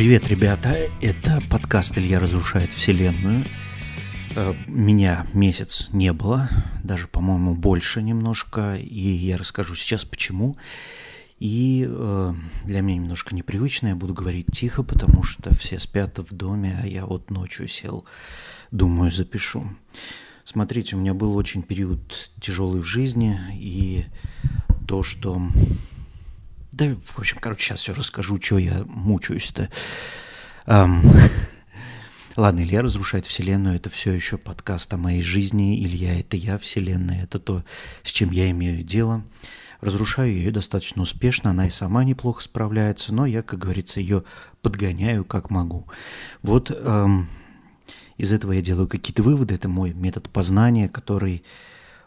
Привет, ребята. Это подкаст «Илья разрушает вселенную». Э, меня месяц не было, даже, по-моему, больше немножко, и я расскажу сейчас почему. И э, для меня немножко непривычно, я буду говорить тихо, потому что все спят в доме, а я вот ночью сел, думаю, запишу. Смотрите, у меня был очень период тяжелый в жизни, и то, что да, в общем, короче, сейчас все расскажу, что я мучаюсь-то. Um, ладно, Илья разрушает Вселенную, это все еще подкаст о моей жизни. Илья – это я, Вселенная – это то, с чем я имею дело. Разрушаю ее достаточно успешно, она и сама неплохо справляется, но я, как говорится, ее подгоняю как могу. Вот эм, из этого я делаю какие-то выводы. Это мой метод познания, который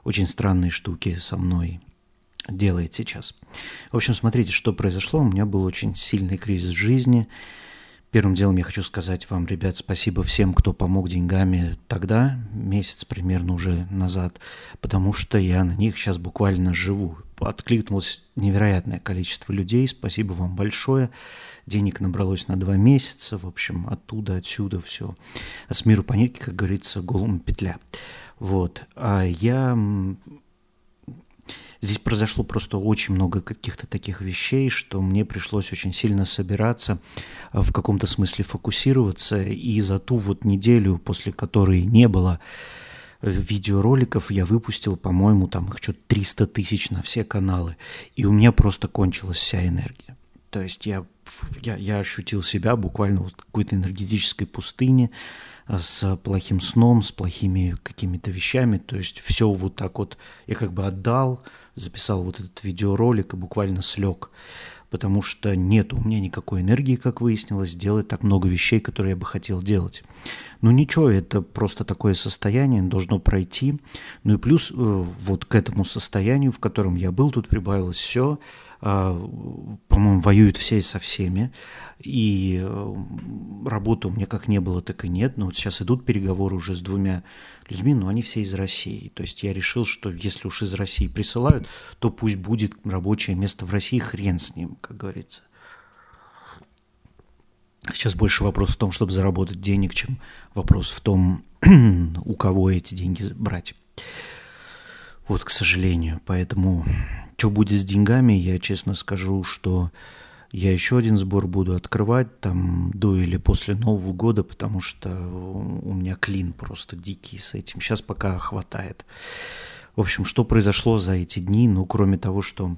очень странные штуки со мной делает сейчас. В общем, смотрите, что произошло. У меня был очень сильный кризис в жизни. Первым делом я хочу сказать вам, ребят, спасибо всем, кто помог деньгами тогда, месяц примерно уже назад, потому что я на них сейчас буквально живу. Откликнулось невероятное количество людей, спасибо вам большое. Денег набралось на два месяца, в общем, оттуда, отсюда все. А с миру по нитке, как говорится, голым петля. Вот. А я Здесь произошло просто очень много каких-то таких вещей, что мне пришлось очень сильно собираться, в каком-то смысле фокусироваться. И за ту вот неделю, после которой не было видеороликов, я выпустил, по-моему, там их что-то 300 тысяч на все каналы. И у меня просто кончилась вся энергия. То есть я, я, я ощутил себя буквально вот какой-то энергетической пустыне, а, с плохим сном, с плохими какими-то вещами. То есть все вот так вот я как бы отдал, записал вот этот видеоролик и буквально слег, потому что нет у меня никакой энергии, как выяснилось, делать так много вещей, которые я бы хотел делать. Ну ничего, это просто такое состояние, должно пройти. Ну и плюс э, вот к этому состоянию, в котором я был, тут прибавилось все, по-моему, воюют все со всеми, и э, работы у меня как не было, так и нет, но вот сейчас идут переговоры уже с двумя людьми, но они все из России, то есть я решил, что если уж из России присылают, то пусть будет рабочее место в России, хрен с ним, как говорится. Сейчас больше вопрос в том, чтобы заработать денег, чем вопрос в том, у кого эти деньги брать. Вот, к сожалению. Поэтому что будет с деньгами, я честно скажу, что я еще один сбор буду открывать там до или после Нового года, потому что у меня клин просто дикий с этим. Сейчас пока хватает. В общем, что произошло за эти дни? Ну, кроме того, что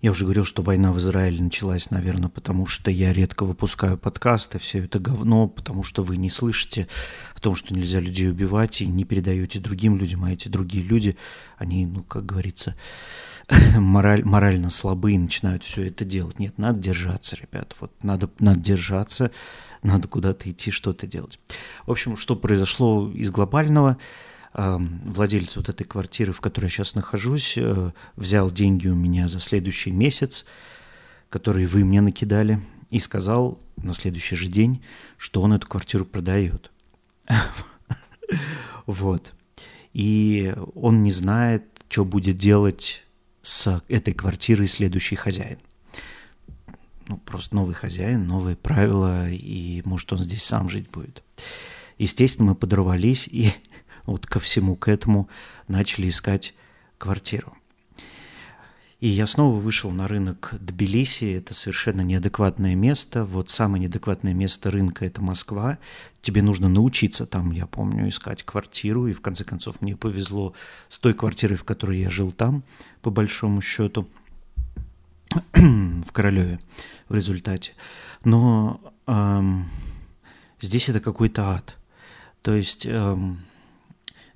я уже говорил, что война в Израиле началась, наверное, потому что я редко выпускаю подкасты, все это говно, потому что вы не слышите о том, что нельзя людей убивать, и не передаете другим людям, а эти другие люди, они, ну, как говорится, мораль, морально слабые начинают все это делать. Нет, надо держаться, ребят, вот надо, надо держаться, надо куда-то идти, что-то делать. В общем, что произошло из глобального – владелец вот этой квартиры, в которой я сейчас нахожусь, э, взял деньги у меня за следующий месяц, которые вы мне накидали, и сказал на следующий же день, что он эту квартиру продает. Вот. И он не знает, что будет делать с этой квартирой следующий хозяин. Ну, просто новый хозяин, новые правила, и может он здесь сам жить будет. Естественно, мы подорвались и вот ко всему к этому начали искать квартиру. И я снова вышел на рынок Тбилиси. Это совершенно неадекватное место. Вот самое неадекватное место рынка – это Москва. Тебе нужно научиться там, я помню, искать квартиру. И в конце концов мне повезло с той квартирой, в которой я жил там, по большому счету, в Королеве в результате. Но эм, здесь это какой-то ад. То есть эм,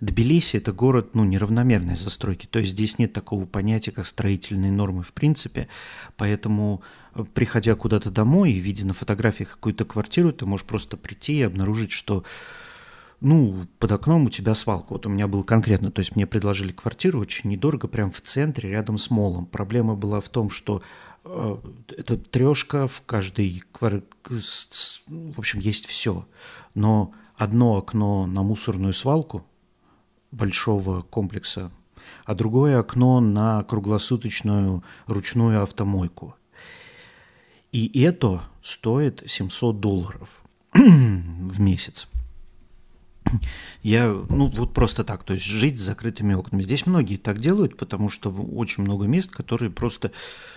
Тбилиси – это город ну, неравномерной застройки, то есть здесь нет такого понятия, как строительные нормы в принципе, поэтому э, приходя куда-то домой и видя на фотографиях какую-то квартиру, ты можешь просто прийти и обнаружить, что ну, под окном у тебя свалка. Вот у меня был конкретно, то есть мне предложили квартиру очень недорого, прям в центре, рядом с молом. Проблема была в том, что э, это трешка в каждой квартире, в общем, есть все. Но одно окно на мусорную свалку, большого комплекса, а другое окно на круглосуточную ручную автомойку. И это стоит 700 долларов в месяц. Я, ну, вот просто так, то есть жить с закрытыми окнами. Здесь многие так делают, потому что очень много мест, которые просто,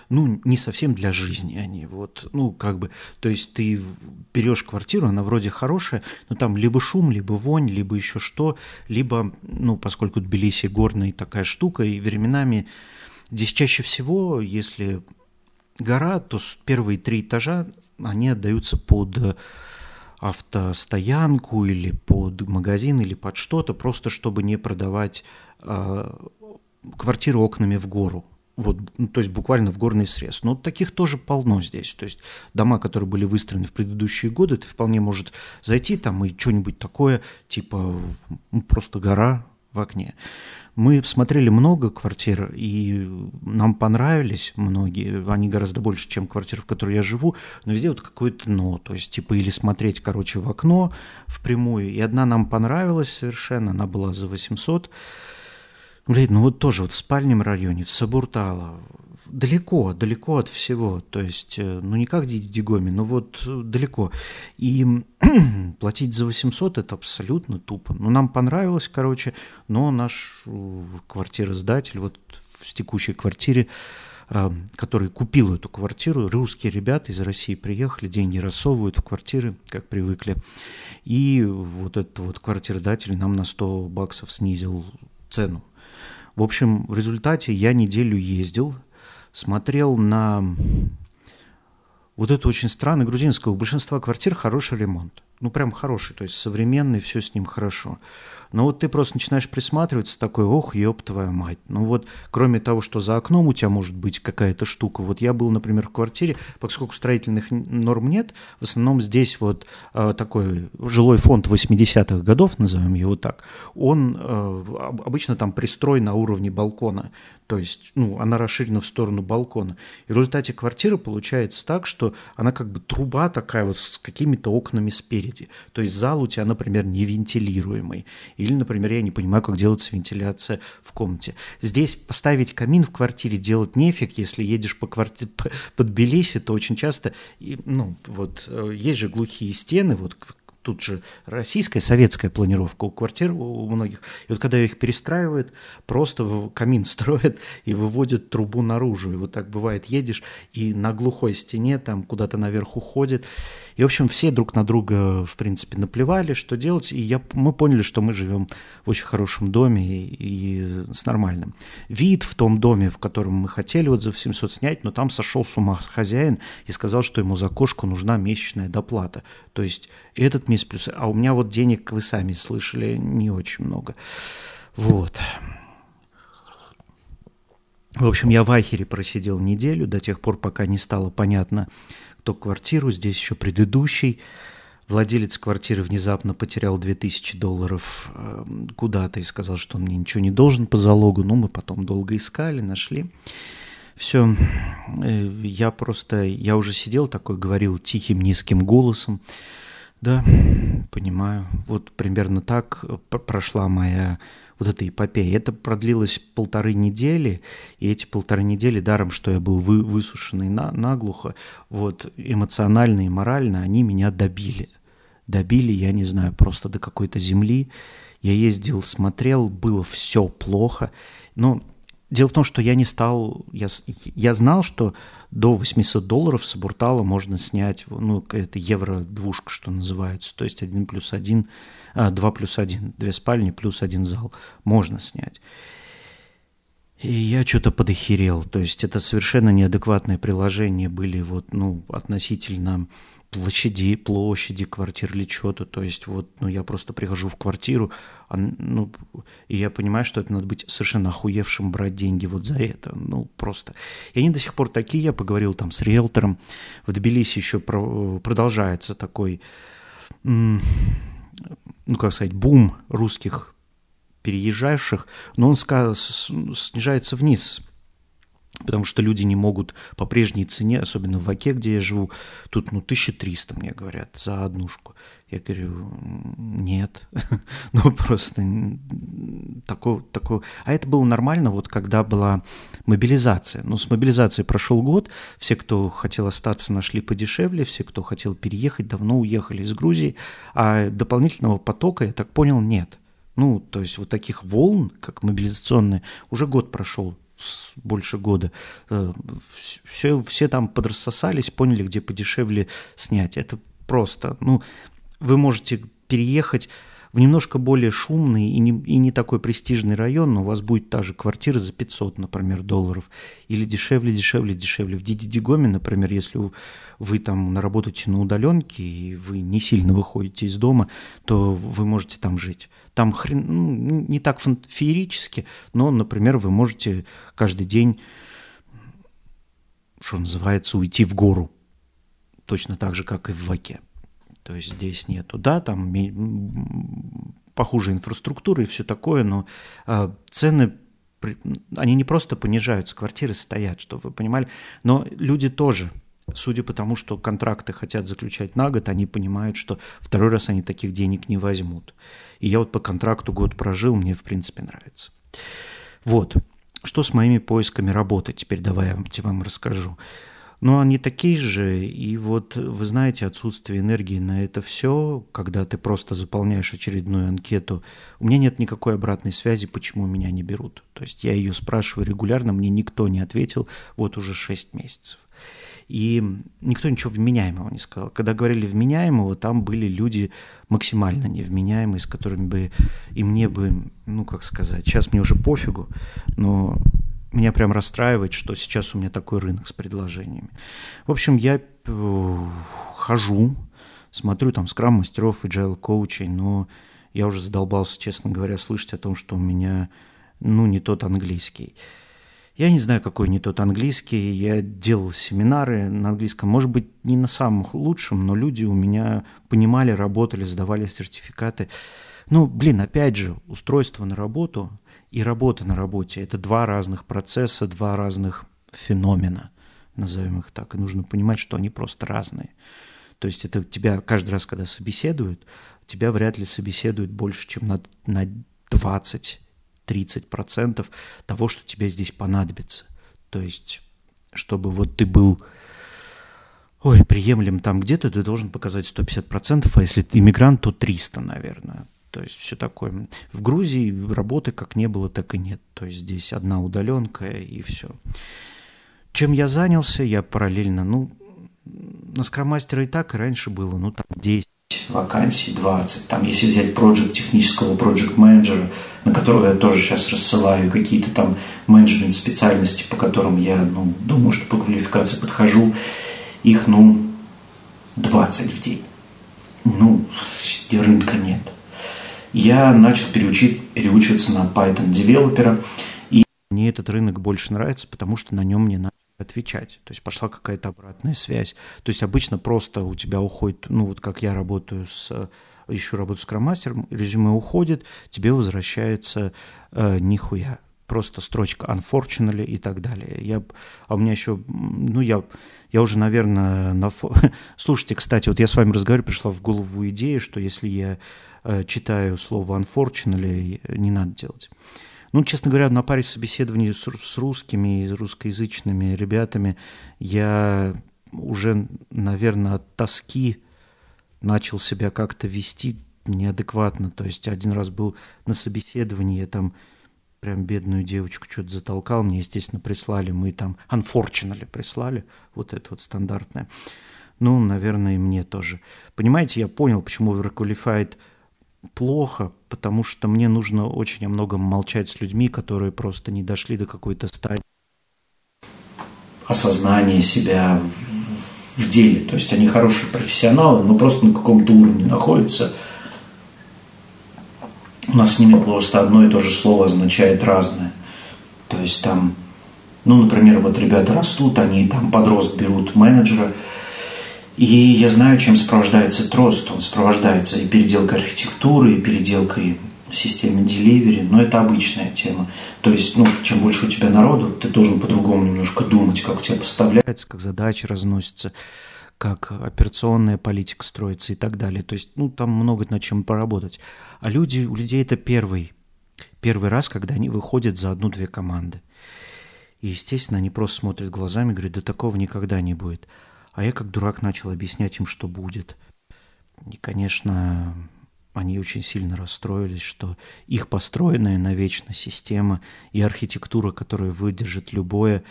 ну, не совсем для жизни они, вот, ну, как бы, то есть ты берешь квартиру, она вроде хорошая, но там либо шум, либо вонь, либо еще что, либо, ну, поскольку Тбилиси горная такая штука, и временами здесь чаще всего, если гора, то первые три этажа, они отдаются под автостоянку или под магазин или под что-то, просто чтобы не продавать э, квартиры окнами в гору. Вот, ну, то есть буквально в горный срез. Но таких тоже полно здесь. То есть дома, которые были выстроены в предыдущие годы, ты вполне может зайти там и что-нибудь такое, типа ну, просто гора в окне. Мы смотрели много квартир, и нам понравились многие, они гораздо больше, чем квартиры, в которой я живу, но везде вот какое-то «но», то есть типа или смотреть, короче, в окно впрямую, и одна нам понравилась совершенно, она была за 800, Блин, ну вот тоже вот в спальном районе, в Сабуртало, далеко, далеко от всего, то есть, э, ну не как Дигоми, но вот э, далеко. И платить за 800 это абсолютно тупо. Ну нам понравилось, короче, но наш э, квартиросдатель вот в текущей квартире, который купил эту квартиру, русские ребята из России приехали, деньги рассовывают в квартиры, как привыкли. И вот этот вот квартиродатель нам на 100 баксов снизил цену. В общем, в результате я неделю ездил, смотрел на вот это очень странно грузинское. У большинства квартир хороший ремонт. Ну, прям хороший, то есть современный, все с ним хорошо. Но вот ты просто начинаешь присматриваться, такой, ох, ёб твою мать. Ну вот, кроме того, что за окном у тебя может быть какая-то штука. Вот я был, например, в квартире, поскольку строительных норм нет, в основном здесь вот э, такой жилой фонд 80-х годов, назовем его так, он э, обычно там пристрой на уровне балкона. То есть, ну, она расширена в сторону балкона. И в результате квартира получается так, что она как бы труба такая вот с какими-то окнами спереди. То есть зал у тебя, например, не вентилируемый. Или, например, я не понимаю, как делается вентиляция в комнате. Здесь поставить камин в квартире делать нефиг, если едешь по квартире под Белиси, то очень часто, ну, вот, э, есть же глухие стены, вот тут же российская, советская планировка у квартир у многих. И вот когда их перестраивают, просто в камин строят и выводят трубу наружу. И вот так бывает, едешь, и на глухой стене там куда-то наверх уходит. И, в общем, все друг на друга, в принципе, наплевали, что делать. И я, мы поняли, что мы живем в очень хорошем доме и, и с нормальным. Вид в том доме, в котором мы хотели вот за 700 снять, но там сошел с ума хозяин и сказал, что ему за кошку нужна месячная доплата. То есть этот месяц плюс... А у меня вот денег, вы сами слышали, не очень много. Вот. В общем, я в Ахере просидел неделю, до тех пор, пока не стало понятно, кто квартиру. Здесь еще предыдущий. Владелец квартиры внезапно потерял 2000 долларов э, куда-то и сказал, что он мне ничего не должен по залогу. Ну, мы потом долго искали, нашли. Все, э, я просто, я уже сидел такой, говорил тихим, низким голосом. Да, понимаю. Вот примерно так прошла моя вот эта эпопея. Это продлилось полторы недели, и эти полторы недели, даром, что я был вы, высушенный на, наглухо, вот эмоционально и морально они меня добили. Добили, я не знаю, просто до какой-то земли. Я ездил, смотрел, было все плохо. Но Дело в том, что я не стал, я, я знал, что до 800 долларов с Буртала можно снять, ну, это евро-двушка, что называется, то есть 1 плюс 1, а, 2 плюс 1, две спальни плюс один зал можно снять. И я что-то подохерел, то есть это совершенно неадекватные приложения были вот, ну, относительно площади, площади квартир или что-то. То есть вот, ну, я просто прихожу в квартиру, а, ну, и я понимаю, что это надо быть совершенно охуевшим брать деньги вот за это. Ну, просто. И они до сих пор такие. Я поговорил там с риэлтором. В Тбилиси еще про, продолжается такой, ну, как сказать, бум русских переезжающих, но он снижается вниз потому что люди не могут по прежней цене, особенно в Оке, где я живу, тут ну 1300, мне говорят, за однушку. Я говорю, нет, ну просто такого, такого. А это было нормально, вот когда была мобилизация. Но с мобилизацией прошел год, все, кто хотел остаться, нашли подешевле, все, кто хотел переехать, давно уехали из Грузии, а дополнительного потока, я так понял, нет. Ну, то есть вот таких волн, как мобилизационные, уже год прошел, больше года. Все, э, все там подрассосались, поняли, где подешевле снять. Это просто, ну, вы можете переехать в немножко более шумный и не, и не такой престижный район, но у вас будет та же квартира за 500, например, долларов. Или дешевле, дешевле, дешевле. В Дидигоме, например, если вы, там работаете на удаленке и вы не сильно выходите из дома, то вы можете там жить. Там хрен, ну, не так феерически, но, например, вы можете каждый день, что называется, уйти в гору. Точно так же, как и в Ваке. То есть здесь нету, да, там похуже инфраструктура и все такое, но э, цены они не просто понижаются, квартиры стоят, чтобы вы понимали, но люди тоже, судя по тому, что контракты хотят заключать на год, они понимают, что второй раз они таких денег не возьмут. И я вот по контракту год прожил, мне в принципе нравится. Вот, что с моими поисками работы, теперь давай я вам расскажу но они такие же, и вот вы знаете, отсутствие энергии на это все, когда ты просто заполняешь очередную анкету, у меня нет никакой обратной связи, почему меня не берут. То есть я ее спрашиваю регулярно, мне никто не ответил вот уже 6 месяцев. И никто ничего вменяемого не сказал. Когда говорили вменяемого, там были люди максимально невменяемые, с которыми бы и мне бы, ну как сказать, сейчас мне уже пофигу, но меня прям расстраивает, что сейчас у меня такой рынок с предложениями. В общем, я э, хожу, смотрю там скрам-мастеров, agile коучей, но я уже задолбался, честно говоря, слышать о том, что у меня, ну, не тот английский. Я не знаю, какой не тот английский. Я делал семинары на английском. Может быть, не на самых лучшем, но люди у меня понимали, работали, сдавали сертификаты. Ну, блин, опять же, устройство на работу – и работа на работе. Это два разных процесса, два разных феномена, назовем их так. И нужно понимать, что они просто разные. То есть это тебя каждый раз, когда собеседуют, тебя вряд ли собеседуют больше, чем на, на 20-30% того, что тебе здесь понадобится. То есть, чтобы вот ты был ой, приемлем там где-то, ты должен показать 150%, а если ты иммигрант, то 300, наверное. То есть все такое. В Грузии работы как не было, так и нет. То есть здесь одна удаленка и все. Чем я занялся, я параллельно, ну, на скромастера и так и раньше было, ну, там 10 вакансий, 20. Там, если взять проект технического проект менеджера, на которого я тоже сейчас рассылаю какие-то там менеджмент специальности, по которым я, ну, думаю, что по квалификации подхожу, их, ну, 20 в день. Ну, рынка нет я начал переучить, переучиваться на Python девелопера. И мне этот рынок больше нравится, потому что на нем мне надо отвечать. То есть пошла какая-то обратная связь. То есть обычно просто у тебя уходит, ну вот как я работаю с еще работаю с кромастером, резюме уходит, тебе возвращается э, нихуя. Просто строчка unfortunately и так далее. Я, а у меня еще, ну я, я уже, наверное, на... Слушайте, кстати, вот я с вами разговариваю, пришла в голову идея, что если я Э, читаю слово unfortunately, не надо делать. Ну, честно говоря, на паре собеседований с, с русскими и русскоязычными ребятами я уже, наверное, от тоски начал себя как-то вести неадекватно. То есть один раз был на собеседовании, я там прям бедную девочку что-то затолкал, мне, естественно, прислали, мы там unfortunately прислали, вот это вот стандартное. Ну, наверное, и мне тоже. Понимаете, я понял, почему Overqualified – плохо, потому что мне нужно очень о многом молчать с людьми, которые просто не дошли до какой-то стадии осознания себя в деле. То есть они хорошие профессионалы, но просто на каком-то уровне находятся. У нас с ними просто одно и то же слово означает разное. То есть там, ну, например, вот ребята растут, они там подрост берут менеджера – и я знаю, чем сопровождается трост. Он сопровождается и переделкой архитектуры, и переделкой системы delivery, но это обычная тема. То есть, ну, чем больше у тебя народу, ты должен по-другому немножко думать, как у тебя поставляется, как задачи разносятся, как операционная политика строится и так далее. То есть, ну, там много над чем поработать. А люди, у людей это первый, первый раз, когда они выходят за одну-две команды. И, естественно, они просто смотрят глазами, говорят, да такого никогда не будет. А я как дурак начал объяснять им, что будет. И, конечно, они очень сильно расстроились, что их построенная навечно система и архитектура, которая выдержит любое,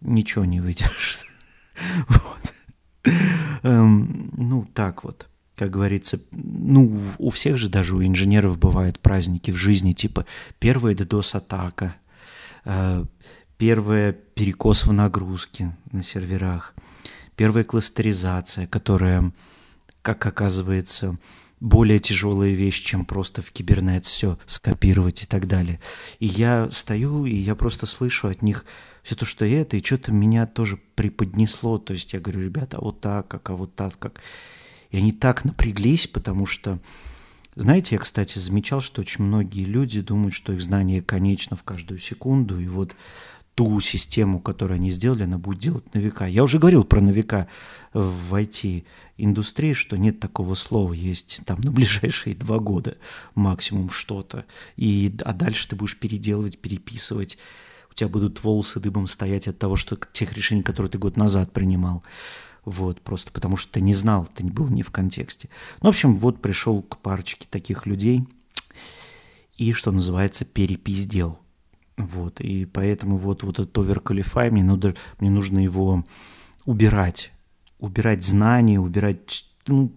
ничего не выдержит. Вот. Эм, ну, так вот как говорится, ну, у всех же даже у инженеров бывают праздники в жизни, типа первая DDoS-атака, э, первая перекос в нагрузке на серверах, первая кластеризация, которая, как оказывается, более тяжелая вещь, чем просто в кибернет все скопировать и так далее. И я стою, и я просто слышу от них все то, что это, и что-то меня тоже преподнесло. То есть я говорю, ребята, а вот так, как, а вот так, как. И они так напряглись, потому что, знаете, я, кстати, замечал, что очень многие люди думают, что их знание конечно в каждую секунду, и вот ту систему, которую они сделали, она будет делать на века. Я уже говорил про на века в IT-индустрии, что нет такого слова, есть там на ближайшие два года максимум что-то, и, а дальше ты будешь переделывать, переписывать, тебя будут волосы дыбом стоять от того, что тех решений, которые ты год назад принимал. Вот, просто потому что ты не знал, ты не был не в контексте. Ну, в общем, вот пришел к парочке таких людей и, что называется, перепиздел. Вот, и поэтому вот, вот этот overqualify, мне, надо, мне нужно его убирать. Убирать знания, убирать, ну,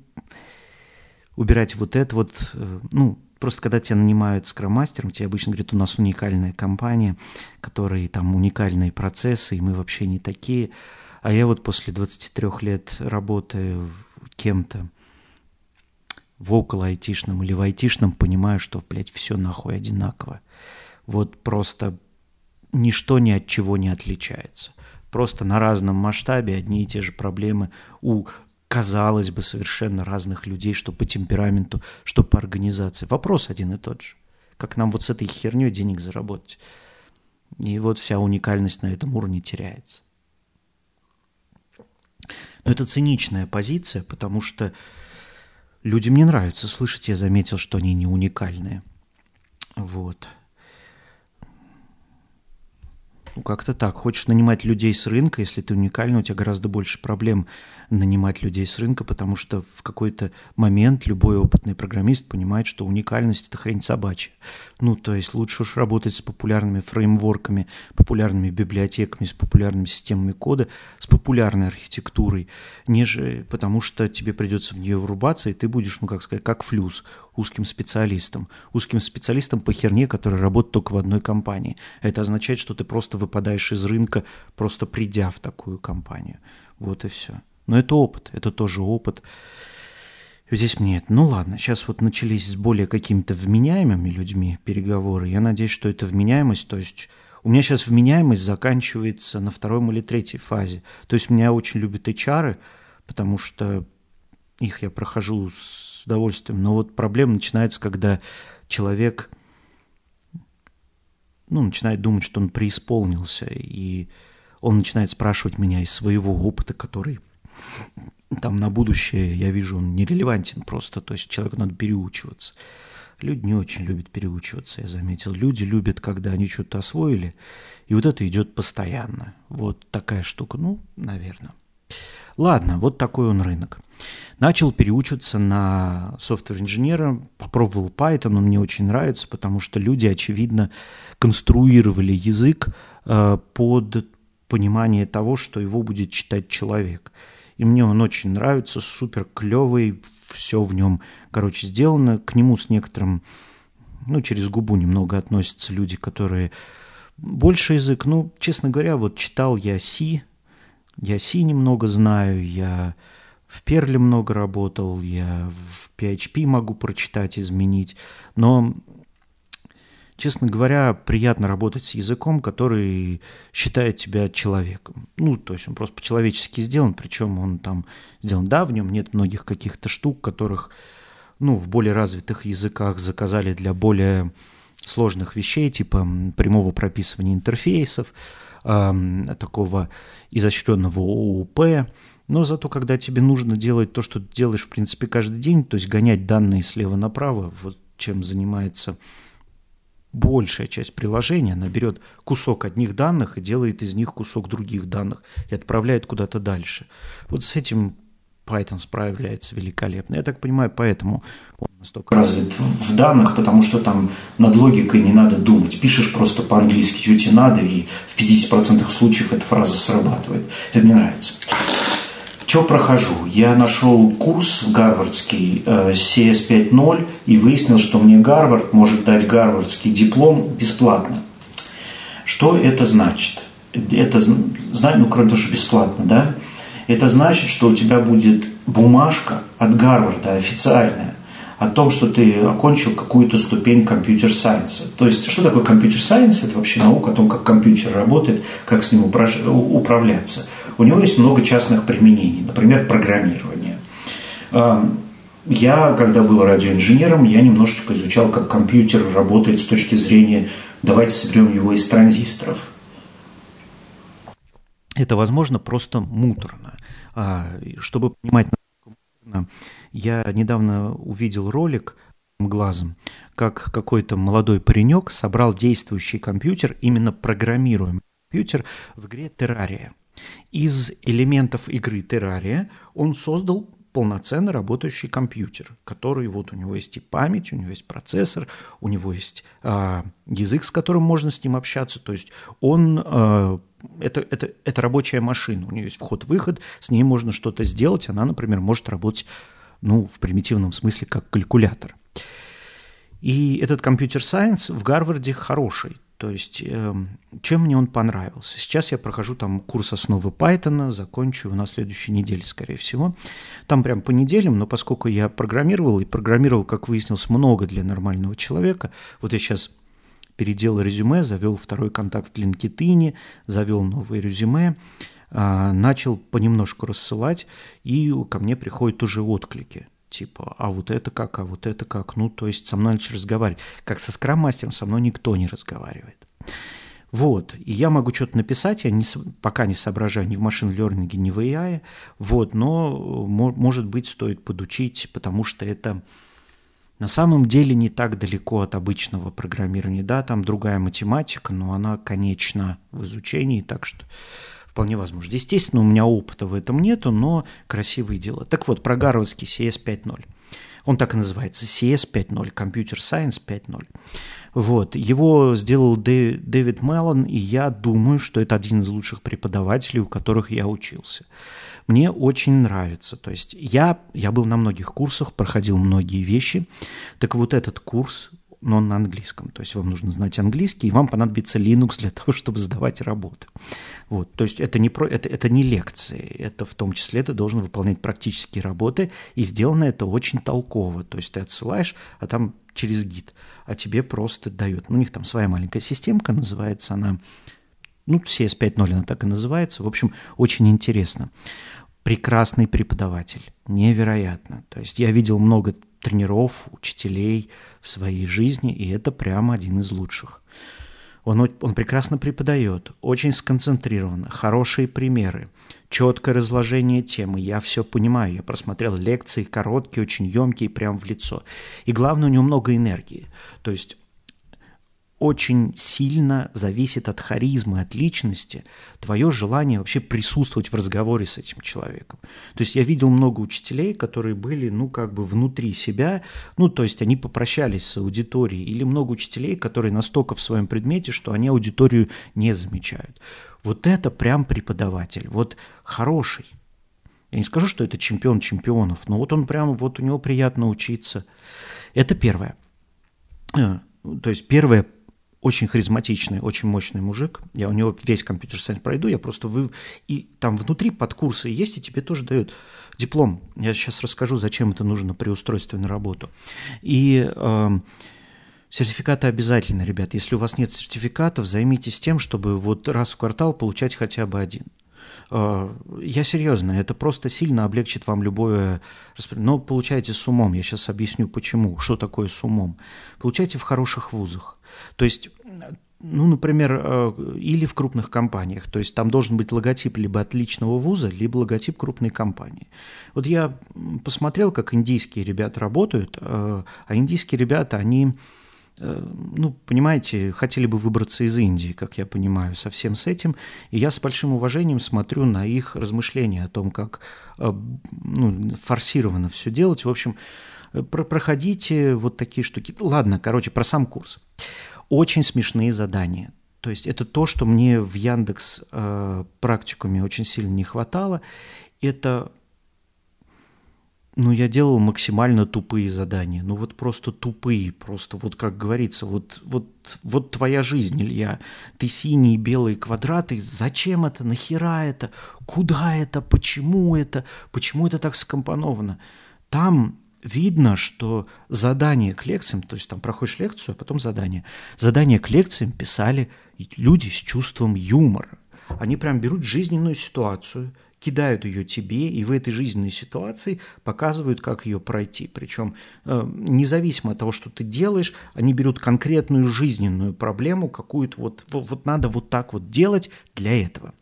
убирать вот это вот, э, ну, Просто когда тебя нанимают скромастером, тебе обычно говорят, у нас уникальная компания, которые там уникальные процессы, и мы вообще не такие. А я вот после 23 лет работы кем-то в около айтишном или в айтишном понимаю, что, блядь, все нахуй одинаково. Вот просто ничто ни от чего не отличается. Просто на разном масштабе одни и те же проблемы у, казалось бы, совершенно разных людей, что по темпераменту, что по организации. Вопрос один и тот же. Как нам вот с этой херней денег заработать? И вот вся уникальность на этом уровне теряется. Но это циничная позиция, потому что людям не нравится слышать, я заметил, что они не уникальные. Вот. Ну, как-то так. Хочешь нанимать людей с рынка, если ты уникальный, у тебя гораздо больше проблем нанимать людей с рынка, потому что в какой-то момент любой опытный программист понимает, что уникальность – это хрень собачья. Ну, то есть лучше уж работать с популярными фреймворками, популярными библиотеками, с популярными системами кода, с популярной архитектурой, нежели потому что тебе придется в нее врубаться, и ты будешь, ну, как сказать, как флюс, узким специалистом. Узким специалистом по херне, который работает только в одной компании. Это означает, что ты просто выпадаешь из рынка, просто придя в такую компанию. Вот и все. Но это опыт, это тоже опыт. Здесь мне это, ну ладно, сейчас вот начались с более какими-то вменяемыми людьми переговоры. Я надеюсь, что это вменяемость, то есть у меня сейчас вменяемость заканчивается на второй или третьей фазе. То есть меня очень любят HR, потому что их я прохожу с удовольствием. Но вот проблема начинается, когда человек ну, начинает думать, что он преисполнился, и он начинает спрашивать меня из своего опыта, который там на будущее, я вижу, он нерелевантен просто, то есть человеку надо переучиваться. Люди не очень любят переучиваться, я заметил. Люди любят, когда они что-то освоили, и вот это идет постоянно. Вот такая штука, ну, наверное. Ладно, вот такой он рынок. Начал переучиваться на софтвер-инженера, попробовал Python, он мне очень нравится, потому что люди, очевидно, конструировали язык э, под понимание того, что его будет читать человек – и мне он очень нравится, супер клевый, все в нем, короче, сделано. К нему с некоторым, ну, через губу немного относятся люди, которые больше язык. Ну, честно говоря, вот читал я C, я C немного знаю, я в Перле много работал, я в PHP могу прочитать, изменить, но честно говоря, приятно работать с языком, который считает тебя человеком. Ну, то есть он просто по-человечески сделан, причем он там сделан, да, в нем нет многих каких-то штук, которых, ну, в более развитых языках заказали для более сложных вещей, типа прямого прописывания интерфейсов, такого изощренного ООП, но зато, когда тебе нужно делать то, что ты делаешь, в принципе, каждый день, то есть гонять данные слева направо, вот чем занимается большая часть приложения, она берет кусок одних данных и делает из них кусок других данных и отправляет куда-то дальше. Вот с этим Python справляется великолепно. Я так понимаю, поэтому он настолько развит в данных, потому что там над логикой не надо думать. Пишешь просто по-английски, тебе надо, и в 50% случаев эта фраза срабатывает. Это мне нравится. Что прохожу? Я нашел курс гарвардский э, CS 5.0 и выяснил, что мне Гарвард может дать гарвардский диплом бесплатно. Что это значит? Это, знаю, ну, кроме того, что бесплатно, да? Это значит, что у тебя будет бумажка от Гарварда официальная о том, что ты окончил какую-то ступень компьютер-сайенса. То есть, что такое компьютер-сайенс? Это вообще наука о том, как компьютер работает, как с ним управляться – у него есть много частных применений, например, программирование. Я, когда был радиоинженером, я немножечко изучал, как компьютер работает с точки зрения «давайте соберем его из транзисторов». Это, возможно, просто муторно. А, чтобы понимать, я недавно увидел ролик глазом, как какой-то молодой паренек собрал действующий компьютер, именно программируемый компьютер в игре «Террария». Из элементов игры Террария он создал полноценно работающий компьютер, который вот у него есть и память, у него есть процессор, у него есть э, язык, с которым можно с ним общаться. То есть он э, это, это, это рабочая машина, у нее есть вход-выход, с ней можно что-то сделать, она, например, может работать ну, в примитивном смысле как калькулятор. И этот компьютер-сайенс в Гарварде хороший. То есть, э, чем мне он понравился? Сейчас я прохожу там курс основы Python, закончу на следующей неделе, скорее всего. Там прям по неделям, но поскольку я программировал, и программировал, как выяснилось, много для нормального человека, вот я сейчас переделал резюме, завел второй контакт в LinkedIn, завел новое резюме, э, начал понемножку рассылать, и ко мне приходят уже отклики типа, а вот это как, а вот это как, ну, то есть со мной начали разговаривать. Как со скрам-мастером со мной никто не разговаривает. Вот, и я могу что-то написать, я не, пока не соображаю ни в машин-лернинге, ни в AI, вот, но, может быть, стоит подучить, потому что это на самом деле не так далеко от обычного программирования, да, там другая математика, но она конечна в изучении, так что Вполне возможно. Естественно, у меня опыта в этом нету, но красивые дела. Так вот, про гарвардский CS 5.0. Он так и называется, CS 5.0, Computer Science 5.0. Вот. Его сделал Дэвид Меллон, и я думаю, что это один из лучших преподавателей, у которых я учился. Мне очень нравится. То есть я, я был на многих курсах, проходил многие вещи. Так вот этот курс но на английском. То есть вам нужно знать английский, и вам понадобится Linux для того, чтобы сдавать работы. Вот. То есть это не, про, это, это не лекции, это в том числе ты должен выполнять практические работы, и сделано это очень толково. То есть ты отсылаешь, а там через гид, а тебе просто дают. Ну, у них там своя маленькая системка, называется она, ну, CS 5.0 она так и называется. В общем, очень интересно. Прекрасный преподаватель, невероятно. То есть я видел много тренеров, учителей в своей жизни, и это прямо один из лучших. Он, он прекрасно преподает, очень сконцентрирован, хорошие примеры, четкое разложение темы. Я все понимаю, я просмотрел лекции, короткие, очень емкие, прямо в лицо. И главное, у него много энергии. То есть очень сильно зависит от харизмы, от личности, твое желание вообще присутствовать в разговоре с этим человеком. То есть я видел много учителей, которые были, ну, как бы внутри себя, ну, то есть они попрощались с аудиторией, или много учителей, которые настолько в своем предмете, что они аудиторию не замечают. Вот это прям преподаватель, вот хороший. Я не скажу, что это чемпион чемпионов, но вот он прям, вот у него приятно учиться. Это первое. Э, то есть первое очень харизматичный, очень мощный мужик. Я у него весь компьютер сайенс пройду, я просто вы... И там внутри под курсы есть, и тебе тоже дают диплом. Я сейчас расскажу, зачем это нужно при устройстве на работу. И э, сертификаты обязательно, ребят. Если у вас нет сертификатов, займитесь тем, чтобы вот раз в квартал получать хотя бы один. А, я серьезно, это просто сильно облегчит вам любое Но получайте с умом, я сейчас объясню почему, что такое с умом. Получайте в хороших вузах. То есть ну, например, э, или в крупных компаниях. То есть там должен быть логотип либо отличного вуза, либо логотип крупной компании. Вот я посмотрел, как индийские ребята работают, э, а индийские ребята, они ну, понимаете, хотели бы выбраться из Индии, как я понимаю, со всем с этим. И я с большим уважением смотрю на их размышления о том, как ну, форсированно все делать. В общем, про проходите вот такие штуки. Ладно, короче, про сам курс. Очень смешные задания. То есть это то, что мне в Яндекс э, практикуме очень сильно не хватало. Это, ну, я делал максимально тупые задания. Ну, вот просто тупые, просто вот, как говорится, вот, вот, вот твоя жизнь, Илья. Ты синие, белые квадраты. Зачем это? Нахера это? Куда это? Почему это? Почему это так скомпоновано? Там видно, что задание к лекциям, то есть там проходишь лекцию, а потом задание, задание к лекциям писали люди с чувством юмора. Они прям берут жизненную ситуацию, кидают ее тебе, и в этой жизненной ситуации показывают, как ее пройти. Причем э, независимо от того, что ты делаешь, они берут конкретную жизненную проблему, какую-то вот, вот, вот надо вот так вот делать для этого.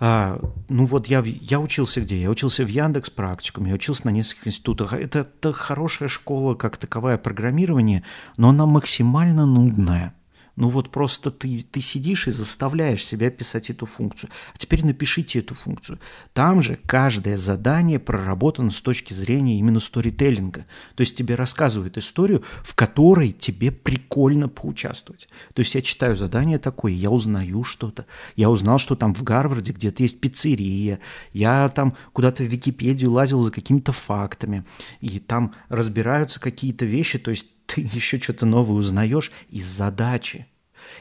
А, ну вот я, я учился где? Я учился в Яндекс практикум, я учился на нескольких институтах. Это, это хорошая школа, как таковая программирование, но она максимально нудная. Ну вот просто ты, ты сидишь и заставляешь себя писать эту функцию. А теперь напишите эту функцию. Там же каждое задание проработано с точки зрения именно сторителлинга. То есть тебе рассказывают историю, в которой тебе прикольно поучаствовать. То есть я читаю задание такое, я узнаю что-то. Я узнал, что там в Гарварде где-то есть пиццерия. Я там куда-то в Википедию лазил за какими-то фактами. И там разбираются какие-то вещи. То есть ты еще что-то новое узнаешь из задачи.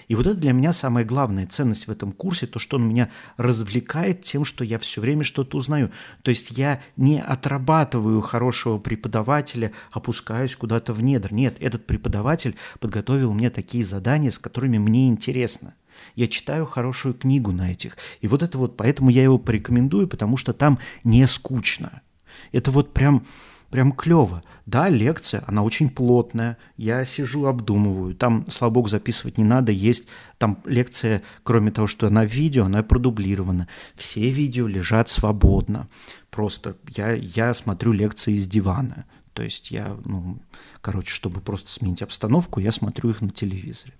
И вот это для меня самая главная ценность в этом курсе, то, что он меня развлекает тем, что я все время что-то узнаю. То есть я не отрабатываю хорошего преподавателя, опускаюсь куда-то в недр. Нет, этот преподаватель подготовил мне такие задания, с которыми мне интересно. Я читаю хорошую книгу на этих. И вот это вот, поэтому я его порекомендую, потому что там не скучно. Это вот прям прям клево. Да, лекция, она очень плотная, я сижу, обдумываю, там, слава богу, записывать не надо, есть там лекция, кроме того, что она видео, она продублирована, все видео лежат свободно, просто я, я смотрю лекции из дивана, то есть я, ну, короче, чтобы просто сменить обстановку, я смотрю их на телевизоре.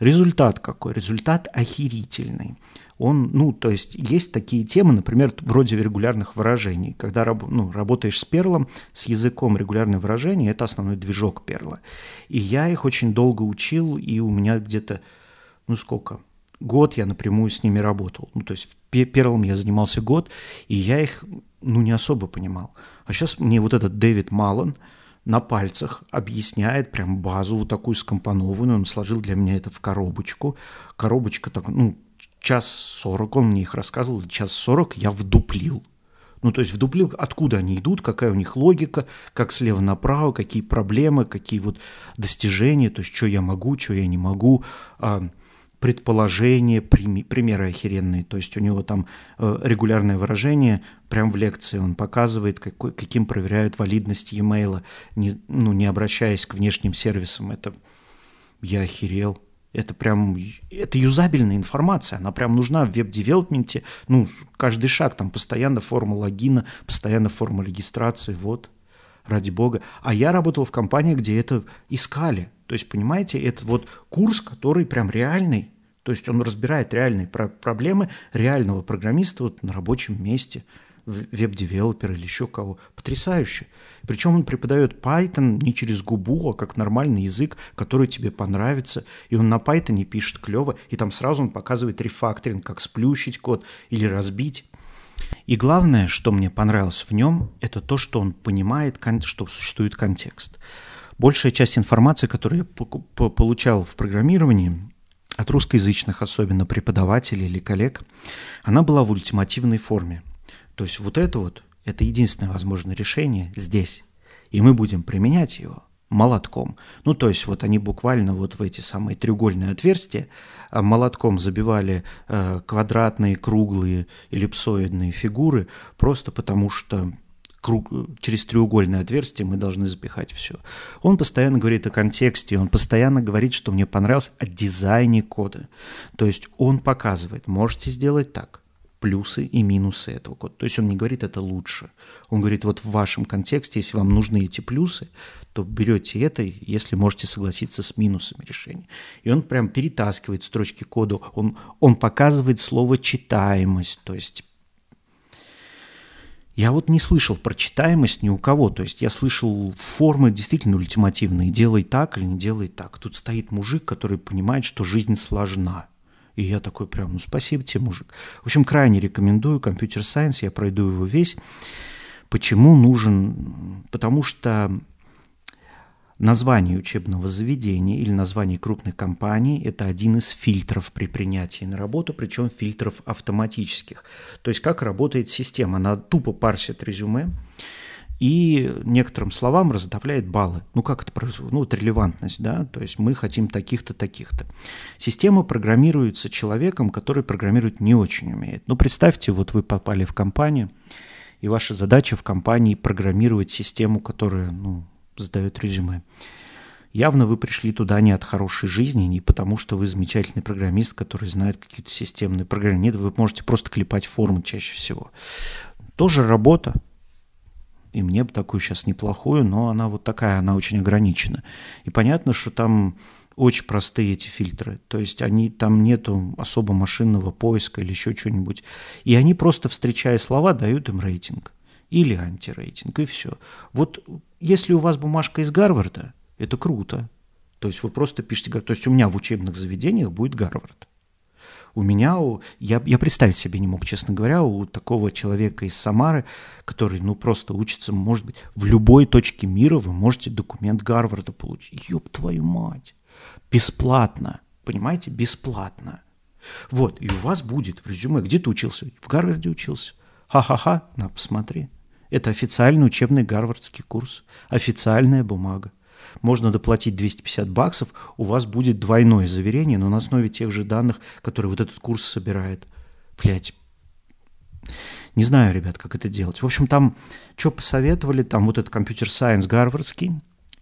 Результат какой? Результат охерительный. Он, ну, то есть есть такие темы, например, вроде регулярных выражений. Когда ну, работаешь с перлом, с языком регулярные выражения, это основной движок перла. И я их очень долго учил, и у меня где-то, ну сколько, год я напрямую с ними работал. Ну, то есть перлом я занимался год, и я их, ну, не особо понимал. А сейчас мне вот этот Дэвид Маллан – на пальцах объясняет прям базу вот такую скомпонованную. Он сложил для меня это в коробочку. Коробочка так, ну, час сорок, он мне их рассказывал, час сорок я вдуплил. Ну, то есть вдуплил, откуда они идут, какая у них логика, как слева направо, какие проблемы, какие вот достижения, то есть что я могу, что я не могу. Предположения, примеры охеренные. То есть у него там э, регулярное выражение, прям в лекции он показывает, какой, каким проверяют валидность e-mail, не, ну, не обращаясь к внешним сервисам. Это я охерел. Это прям, это юзабельная информация, она прям нужна в веб-девелопменте, ну, каждый шаг, там постоянно форма логина, постоянно форма регистрации, вот, ради бога. А я работал в компании, где это искали, то есть, понимаете, это вот курс, который прям реальный, то есть он разбирает реальные про- проблемы реального программиста вот на рабочем месте, веб-девелопера или еще кого. Потрясающе. Причем он преподает Python не через губу, а как нормальный язык, который тебе понравится. И он на Python пишет клево, и там сразу он показывает рефакторинг, как сплющить код или разбить. И главное, что мне понравилось в нем, это то, что он понимает, что существует контекст. Большая часть информации, которую я получал в программировании, от русскоязычных особенно преподавателей или коллег, она была в ультимативной форме. То есть вот это вот, это единственное возможное решение здесь. И мы будем применять его молотком. Ну, то есть вот они буквально вот в эти самые треугольные отверстия а, молотком забивали э, квадратные, круглые, эллипсоидные фигуры, просто потому что круг, через треугольное отверстие мы должны запихать все. Он постоянно говорит о контексте, он постоянно говорит, что мне понравилось о дизайне кода. То есть он показывает, можете сделать так, плюсы и минусы этого кода. То есть он не говорит это лучше. Он говорит, вот в вашем контексте, если вам нужны эти плюсы, то берете это, если можете согласиться с минусами решения. И он прям перетаскивает строчки кода, он, он показывает слово читаемость, то есть я вот не слышал про читаемость ни у кого. То есть я слышал формы действительно ультимативные. Делай так или не делай так. Тут стоит мужик, который понимает, что жизнь сложна. И я такой прям, ну спасибо тебе, мужик. В общем, крайне рекомендую компьютер сайенс, я пройду его весь. Почему нужен? Потому что название учебного заведения или название крупной компании – это один из фильтров при принятии на работу, причем фильтров автоматических. То есть как работает система? Она тупо парсит резюме, и некоторым словам раздаляет баллы. Ну, как это происходит? Ну, вот релевантность, да, то есть мы хотим таких-то, таких-то. Система программируется человеком, который программировать не очень умеет. Ну, представьте, вот вы попали в компанию, и ваша задача в компании программировать систему, которая, ну, сдает резюме. Явно вы пришли туда не от хорошей жизни, не потому что вы замечательный программист, который знает какие-то системные программы. Нет, вы можете просто клепать формы чаще всего. Тоже работа, и мне бы такую сейчас неплохую, но она вот такая, она очень ограничена. И понятно, что там очень простые эти фильтры, то есть они, там нету особо машинного поиска или еще что-нибудь. И они просто, встречая слова, дают им рейтинг или антирейтинг, и все. Вот если у вас бумажка из Гарварда, это круто. То есть вы просто пишете, то есть у меня в учебных заведениях будет Гарвард. У меня, я, я представить себе не мог, честно говоря, у такого человека из Самары, который, ну, просто учится, может быть, в любой точке мира вы можете документ Гарварда получить. Ёб твою мать! Бесплатно. Понимаете? Бесплатно. Вот, и у вас будет в резюме, где ты учился? В Гарварде учился. Ха-ха-ха, на, посмотри. Это официальный учебный гарвардский курс, официальная бумага можно доплатить 250 баксов, у вас будет двойное заверение, но на основе тех же данных, которые вот этот курс собирает. Блять. Не знаю, ребят, как это делать. В общем, там что посоветовали, там вот этот компьютер-сайенс гарвардский,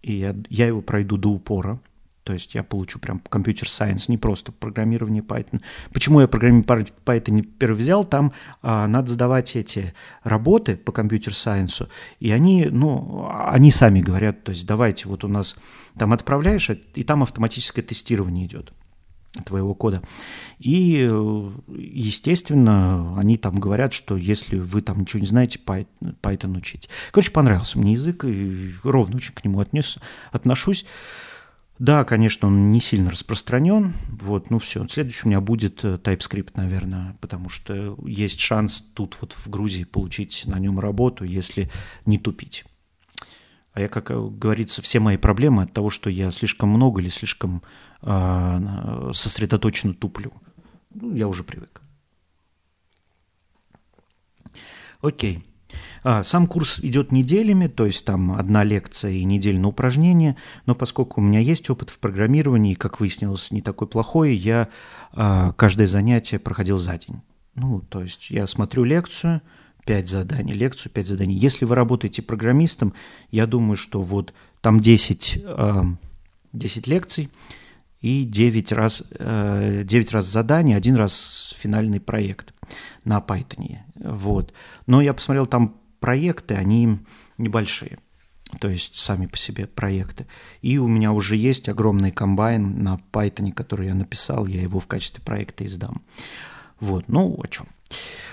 и я, я его пройду до упора – то есть я получу прям компьютер сайенс, не просто программирование Python. Почему я программирование Python не первый взял? Там а, надо сдавать эти работы по компьютер сайенсу, и они, ну, они сами говорят, то есть давайте вот у нас там отправляешь, и там автоматическое тестирование идет твоего кода. И, естественно, они там говорят, что если вы там ничего не знаете, Python, Python учить. Короче, понравился мне язык, и ровно очень к нему отнес, отношусь. Да, конечно, он не сильно распространен. Вот, ну все. Следующий у меня будет э, TypeScript, наверное, потому что есть шанс тут вот в Грузии получить на нем работу, если не тупить. А я, как э, говорится, все мои проблемы от того, что я слишком много или слишком э, сосредоточенно туплю. Ну, я уже привык. Окей. А, сам курс идет неделями, то есть там одна лекция и недельное упражнение, но поскольку у меня есть опыт в программировании, как выяснилось, не такой плохой, я а, каждое занятие проходил за день. Ну, то есть я смотрю лекцию, 5 заданий, лекцию, 5 заданий. Если вы работаете программистом, я думаю, что вот там 10, 10 лекций и 9 раз, 9 раз задание, один раз финальный проект на Python. Вот. Но я посмотрел, там проекты, они небольшие, то есть сами по себе проекты. И у меня уже есть огромный комбайн на Python, который я написал, я его в качестве проекта издам. Вот, ну о чем.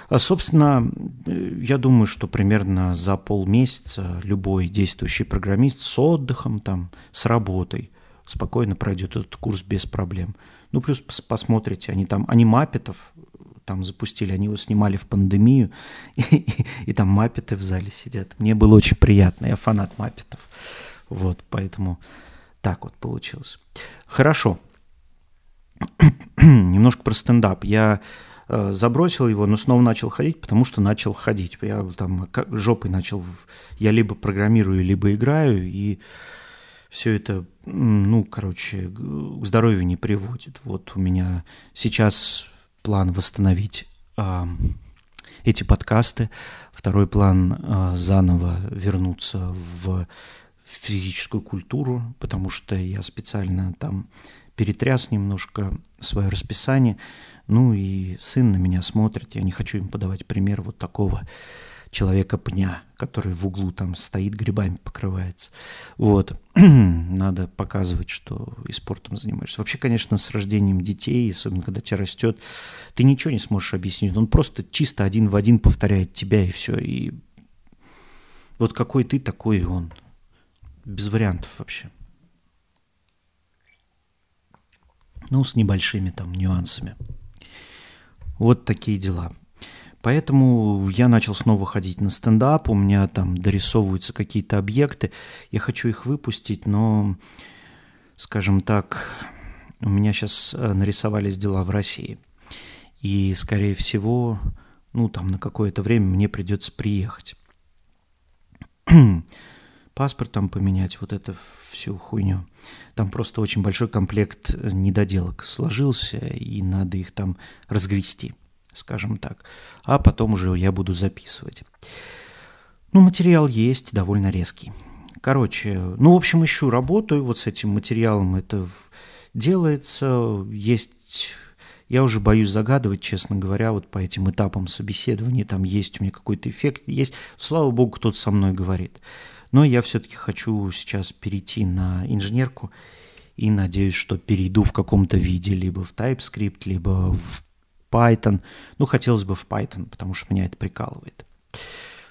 А, собственно, я думаю, что примерно за полмесяца любой действующий программист с отдыхом, там, с работой спокойно пройдет этот курс без проблем. Ну, плюс посмотрите, они там, они маппетов там запустили, они его снимали в пандемию, и, и, и там маппеты в зале сидят. Мне было очень приятно, я фанат маппетов. Вот, поэтому так вот получилось. Хорошо. Немножко про стендап. Я э, забросил его, но снова начал ходить, потому что начал ходить. Я там как, жопой начал... Я либо программирую, либо играю, и все это, ну, короче, к здоровью не приводит. Вот у меня сейчас план восстановить э, эти подкасты, второй план э, заново вернуться в физическую культуру, потому что я специально там перетряс немножко свое расписание. Ну и сын на меня смотрит, я не хочу им подавать пример вот такого человека-пня, который в углу там стоит, грибами покрывается. Вот. Надо показывать, что и спортом занимаешься. Вообще, конечно, с рождением детей, особенно когда тебя растет, ты ничего не сможешь объяснить. Он просто чисто один в один повторяет тебя, и все. И вот какой ты, такой он. Без вариантов вообще. Ну, с небольшими там нюансами. Вот такие дела. Поэтому я начал снова ходить на стендап, у меня там дорисовываются какие-то объекты, я хочу их выпустить, но, скажем так, у меня сейчас э, нарисовались дела в России. И, скорее всего, ну, там на какое-то время мне придется приехать. Паспорт там поменять, вот это всю хуйню. Там просто очень большой комплект недоделок сложился, и надо их там разгрести скажем так. А потом уже я буду записывать. Ну, материал есть, довольно резкий. Короче, ну, в общем, ищу работу, вот с этим материалом это делается. Есть я уже боюсь загадывать, честно говоря, вот по этим этапам собеседования, там есть у меня какой-то эффект, есть, слава богу, кто-то со мной говорит. Но я все-таки хочу сейчас перейти на инженерку и надеюсь, что перейду в каком-то виде, либо в TypeScript, либо в Python. Ну, хотелось бы в Python, потому что меня это прикалывает.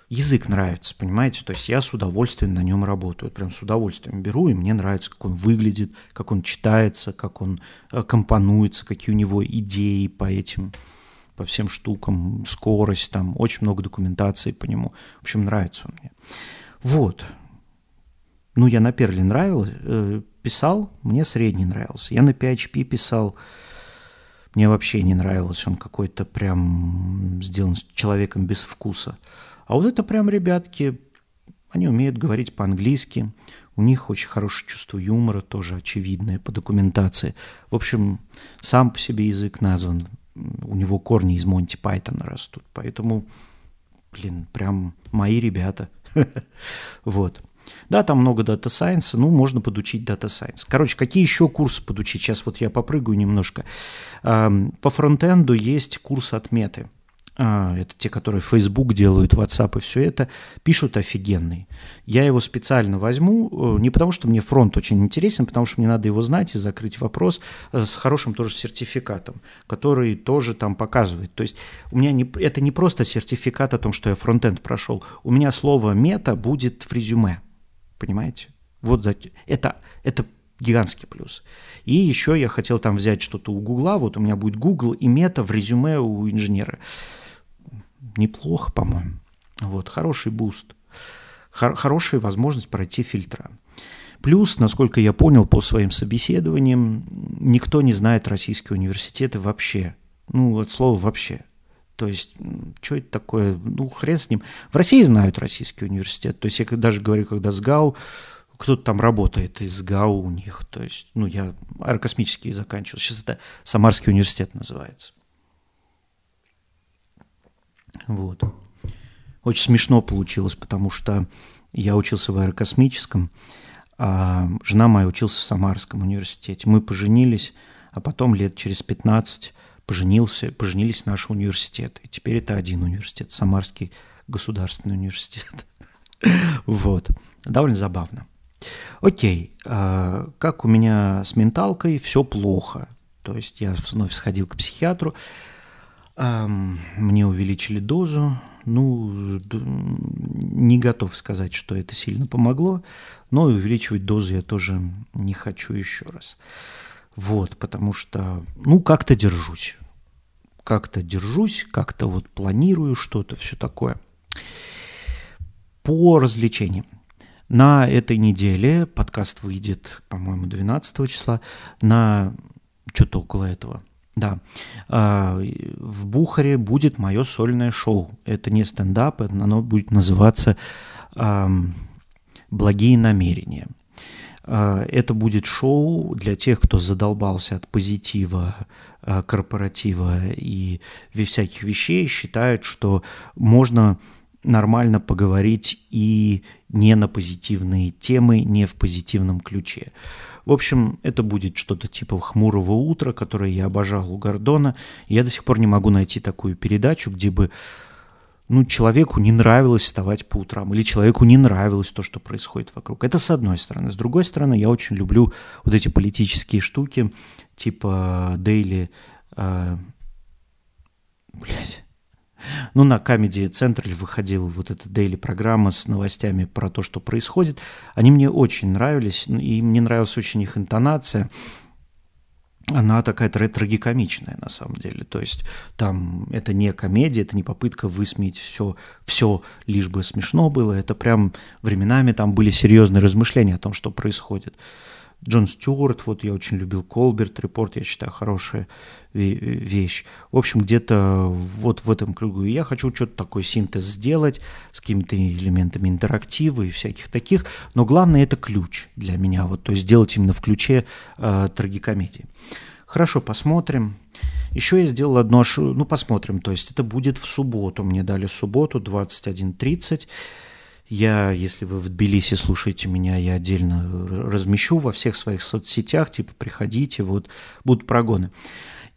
Язык нравится, понимаете? То есть я с удовольствием на нем работаю. Прям с удовольствием беру, и мне нравится, как он выглядит, как он читается, как он э, компонуется, какие у него идеи по этим по всем штукам, скорость, там очень много документации по нему. В общем, нравится он мне. Вот. Ну, я на Перле нравился, э, писал, мне средний нравился. Я на PHP писал, мне вообще не нравилось, он какой-то прям сделан с человеком без вкуса. А вот это прям ребятки, они умеют говорить по-английски, у них очень хорошее чувство юмора, тоже очевидное по документации. В общем, сам по себе язык назван, у него корни из Монти Пайтона растут, поэтому, блин, прям мои ребята. Вот. Да, там много дата сайенса, ну, можно подучить дата сайенс. Короче, какие еще курсы подучить? Сейчас вот я попрыгаю немножко. По фронтенду есть курс отметы. А, это те, которые Facebook делают, WhatsApp и все это, пишут офигенный. Я его специально возьму, э, не потому что мне фронт очень интересен, потому что мне надо его знать и закрыть вопрос э, с хорошим тоже сертификатом, который тоже там показывает. То есть у меня не, это не просто сертификат о том, что я фронтенд прошел. У меня слово Meta будет в резюме. Понимаете? Вот за... это, это гигантский плюс. И еще я хотел там взять что-то у Гугла. Вот у меня будет Google и Meta в резюме у инженера. Неплохо, по-моему. Вот, хороший буст. Хор- хорошая возможность пройти фильтра. Плюс, насколько я понял по своим собеседованиям, никто не знает российские университеты вообще. Ну, от слова вообще. То есть, что это такое? Ну, хрен с ним. В России знают российский университет. То есть, я даже говорю, когда СГАУ, кто-то там работает из СГАУ у них. То есть, ну, я аэрокосмический заканчивал. Сейчас это Самарский университет называется. Вот. Очень смешно получилось, потому что я учился в аэрокосмическом, а жена моя учился в Самарском университете. Мы поженились, а потом лет через 15 поженился, поженились наши университеты. И теперь это один университет, Самарский государственный университет. Вот. Довольно забавно. Окей, а, как у меня с менталкой, все плохо. То есть я вновь сходил к психиатру, мне увеличили дозу. Ну, не готов сказать, что это сильно помогло, но увеличивать дозу я тоже не хочу еще раз. Вот, потому что, ну, как-то держусь. Как-то держусь, как-то вот планирую что-то, все такое. По развлечениям. На этой неделе подкаст выйдет, по-моему, 12 числа, на что-то около этого. Да, а, в Бухаре будет мое сольное шоу. Это не стендап, оно будет называться «Благие намерения». А, это будет шоу для тех, кто задолбался от позитива, а, корпоратива и всяких вещей, считает, что можно нормально поговорить и не на позитивные темы, не в позитивном ключе. В общем, это будет что-то типа «Хмурого утра», которое я обожал у Гордона. Я до сих пор не могу найти такую передачу, где бы ну, человеку не нравилось вставать по утрам, или человеку не нравилось то, что происходит вокруг. Это с одной стороны. С другой стороны, я очень люблю вот эти политические штуки, типа Daily... Э, блядь, ну, на Comedy Central выходила вот эта дейли программа с новостями про то, что происходит. Они мне очень нравились, ну, и мне нравилась очень их интонация. Она такая трагикомичная на самом деле. То есть там это не комедия, это не попытка высмеять все, все лишь бы смешно было. Это прям временами там были серьезные размышления о том, что происходит. Джон Стюарт, вот я очень любил Колберт Репорт, я считаю, хорошая вещь. В общем, где-то вот в этом кругу. И я хочу что-то такой синтез сделать с какими-то элементами интерактива и всяких таких. Но главное это ключ для меня, вот, то есть сделать именно в ключе э, трагикомедии. Хорошо, посмотрим. Еще я сделал одно, ну посмотрим, то есть это будет в субботу, мне дали субботу 21.30. Я, если вы в Тбилиси слушаете меня, я отдельно размещу во всех своих соцсетях, типа приходите, вот будут прогоны.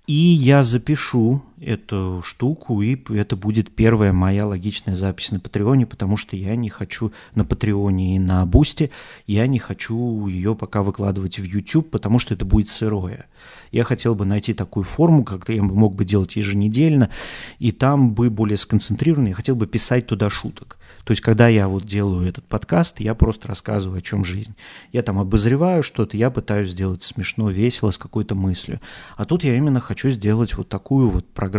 И я запишу эту штуку, и это будет первая моя логичная запись на Патреоне, потому что я не хочу на Патреоне и на Бусте, я не хочу ее пока выкладывать в YouTube, потому что это будет сырое. Я хотел бы найти такую форму, как я мог бы делать еженедельно, и там бы более сконцентрированно, я хотел бы писать туда шуток. То есть, когда я вот делаю этот подкаст, я просто рассказываю, о чем жизнь. Я там обозреваю что-то, я пытаюсь сделать смешно, весело, с какой-то мыслью. А тут я именно хочу сделать вот такую вот программу,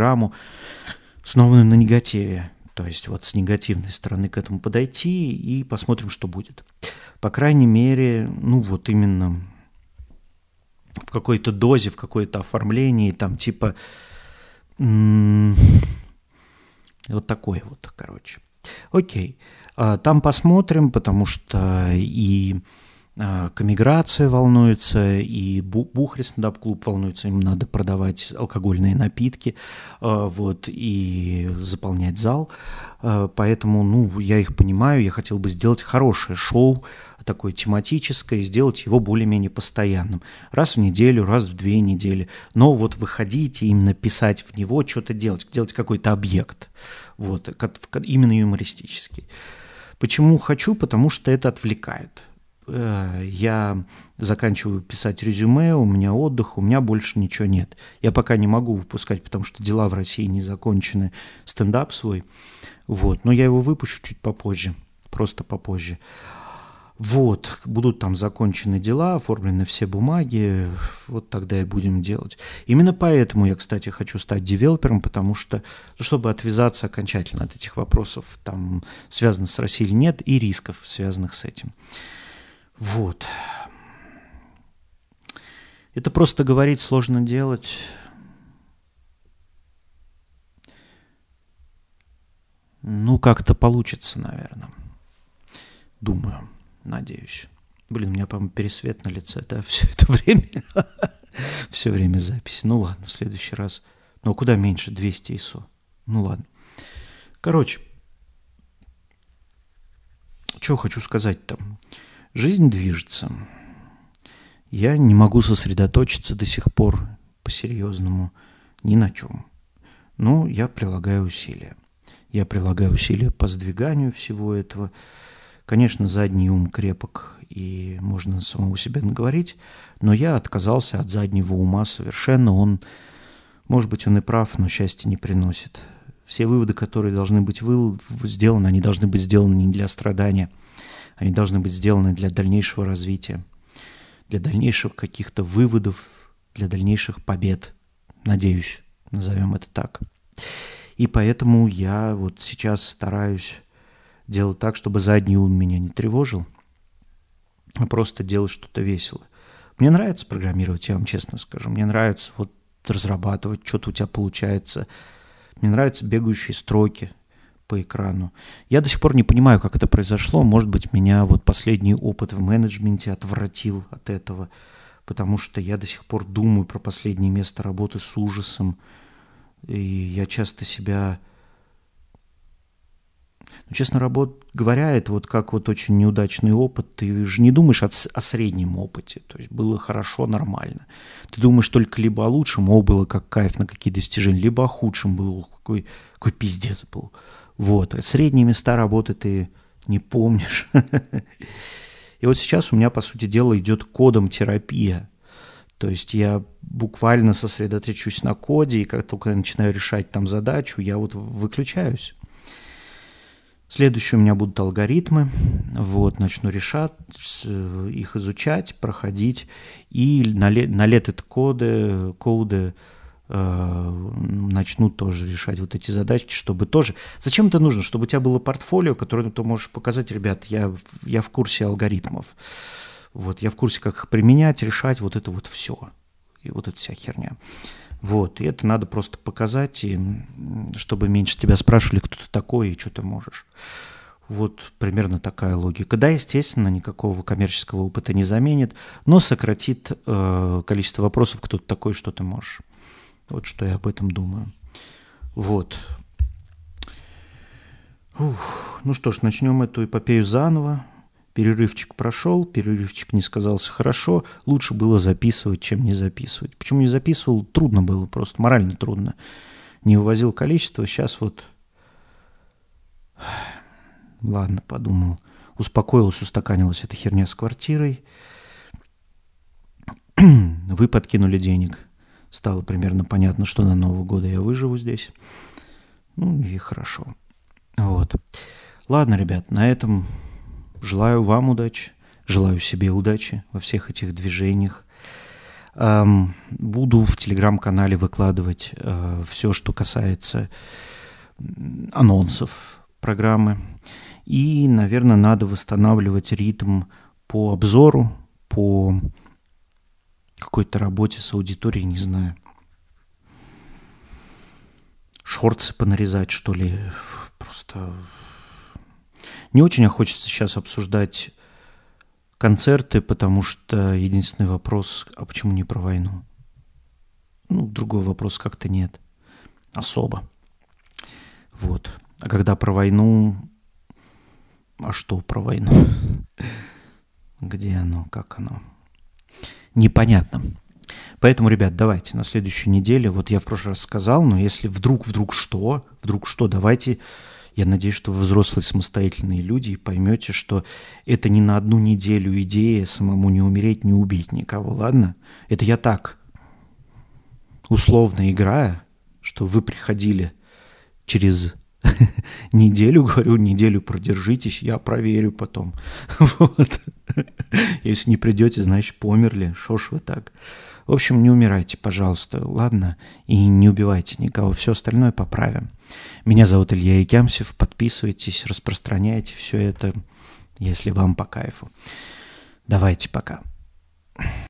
основанную на негативе. То есть вот с негативной стороны к этому подойти и посмотрим, что будет. По крайней мере, ну вот именно в какой-то дозе, в какое-то оформлении, там типа вот такое вот, короче. Окей, а, там посмотрим, потому что и а, Комиграция волнуется, и Бухари стендап-клуб волнуется, им надо продавать алкогольные напитки, а, вот, и заполнять зал, поэтому, ну, я их понимаю, я хотел бы сделать хорошее шоу, такое тематическое, сделать его более-менее постоянным. Раз в неделю, раз в две недели. Но вот выходить и именно писать в него, что-то делать, делать какой-то объект. Вот, именно юмористический. Почему хочу? Потому что это отвлекает. Э, я заканчиваю писать резюме, у меня отдых, у меня больше ничего нет. Я пока не могу выпускать, потому что дела в России не закончены, стендап свой. Вот, но я его выпущу чуть попозже, просто попозже. Вот, будут там закончены дела, оформлены все бумаги, вот тогда и будем делать. Именно поэтому я, кстати, хочу стать девелопером, потому что, ну, чтобы отвязаться окончательно от этих вопросов, там, связанных с Россией или нет, и рисков, связанных с этим. Вот. Это просто говорить сложно делать. Ну, как-то получится, наверное. Думаю. Надеюсь. Блин, у меня, по-моему, пересвет на лице, да, все это время. все время записи. Ну ладно, в следующий раз. Ну, куда меньше? 200 ISO. Ну ладно. Короче, что хочу сказать там. Жизнь движется. Я не могу сосредоточиться до сих пор по-серьезному ни на чем. Но я прилагаю усилия. Я прилагаю усилия по сдвиганию всего этого. Конечно, задний ум крепок, и можно самого себя наговорить, но я отказался от заднего ума совершенно. Он, может быть, он и прав, но счастья не приносит. Все выводы, которые должны быть сделаны, они должны быть сделаны не для страдания, они должны быть сделаны для дальнейшего развития, для дальнейших каких-то выводов, для дальнейших побед. Надеюсь, назовем это так. И поэтому я вот сейчас стараюсь делать так, чтобы задний ум меня не тревожил, а просто делать что-то веселое. Мне нравится программировать, я вам честно скажу. Мне нравится вот разрабатывать, что-то у тебя получается. Мне нравятся бегающие строки по экрану. Я до сих пор не понимаю, как это произошло. Может быть, меня вот последний опыт в менеджменте отвратил от этого, потому что я до сих пор думаю про последнее место работы с ужасом. И я часто себя Ну, честно работ... говоря, это вот как вот очень неудачный опыт. Ты же не думаешь о, о среднем опыте. То есть было хорошо, нормально. Ты думаешь только либо о лучшем, о, было как кайф на какие достижения, либо о худшем было, какой, какой пиздец был. Вот. Средние места работы ты не помнишь. И вот сейчас у меня, по сути дела, идет кодом терапия. То есть я буквально сосредоточусь на коде, и как только я начинаю решать там задачу, я вот выключаюсь. Следующие у меня будут алгоритмы. Вот, начну решать, их изучать, проходить. И на, лет, на лет это коды, коды э, начну тоже решать вот эти задачки, чтобы тоже... Зачем это нужно? Чтобы у тебя было портфолио, которое ты можешь показать, ребят, я, я в курсе алгоритмов. Вот, я в курсе, как их применять, решать, вот это вот все. И вот эта вся херня. Вот, и это надо просто показать, и чтобы меньше тебя спрашивали, кто ты такой и что ты можешь. Вот примерно такая логика. Да, естественно, никакого коммерческого опыта не заменит, но сократит э, количество вопросов, кто ты такой, что ты можешь. Вот что я об этом думаю. Вот. Ух. Ну что ж, начнем эту эпопею заново. Перерывчик прошел, перерывчик не сказался хорошо, лучше было записывать, чем не записывать. Почему не записывал? Трудно было, просто морально трудно. Не вывозил количество, сейчас вот... Ладно, подумал. Успокоилась, устаканилась эта херня с квартирой. Вы подкинули денег. Стало примерно понятно, что на Нового года я выживу здесь. Ну и хорошо. Вот. Ладно, ребят, на этом Желаю вам удачи, желаю себе удачи во всех этих движениях. Буду в телеграм-канале выкладывать э, все, что касается анонсов программы. И, наверное, надо восстанавливать ритм по обзору, по какой-то работе с аудиторией, не знаю. Шорты понарезать, что ли. Просто не очень хочется сейчас обсуждать концерты, потому что единственный вопрос, а почему не про войну? Ну, другой вопрос как-то нет. Особо. Вот. А когда про войну... А что про войну? Где оно? Как оно? Непонятно. Поэтому, ребят, давайте на следующей неделе, вот я в прошлый раз сказал, но если вдруг, вдруг что, вдруг что, давайте я надеюсь, что вы взрослые самостоятельные люди и поймете, что это не на одну неделю идея самому не умереть, не убить никого, ладно? Это я так, условно играя, что вы приходили через неделю, говорю, неделю продержитесь, я проверю потом. Вот. Если не придете, значит, померли. Шо ж вы так? В общем, не умирайте, пожалуйста, ладно? И не убивайте никого. Все остальное поправим. Меня зовут Илья Икямсев. Подписывайтесь, распространяйте все это, если вам по кайфу. Давайте пока.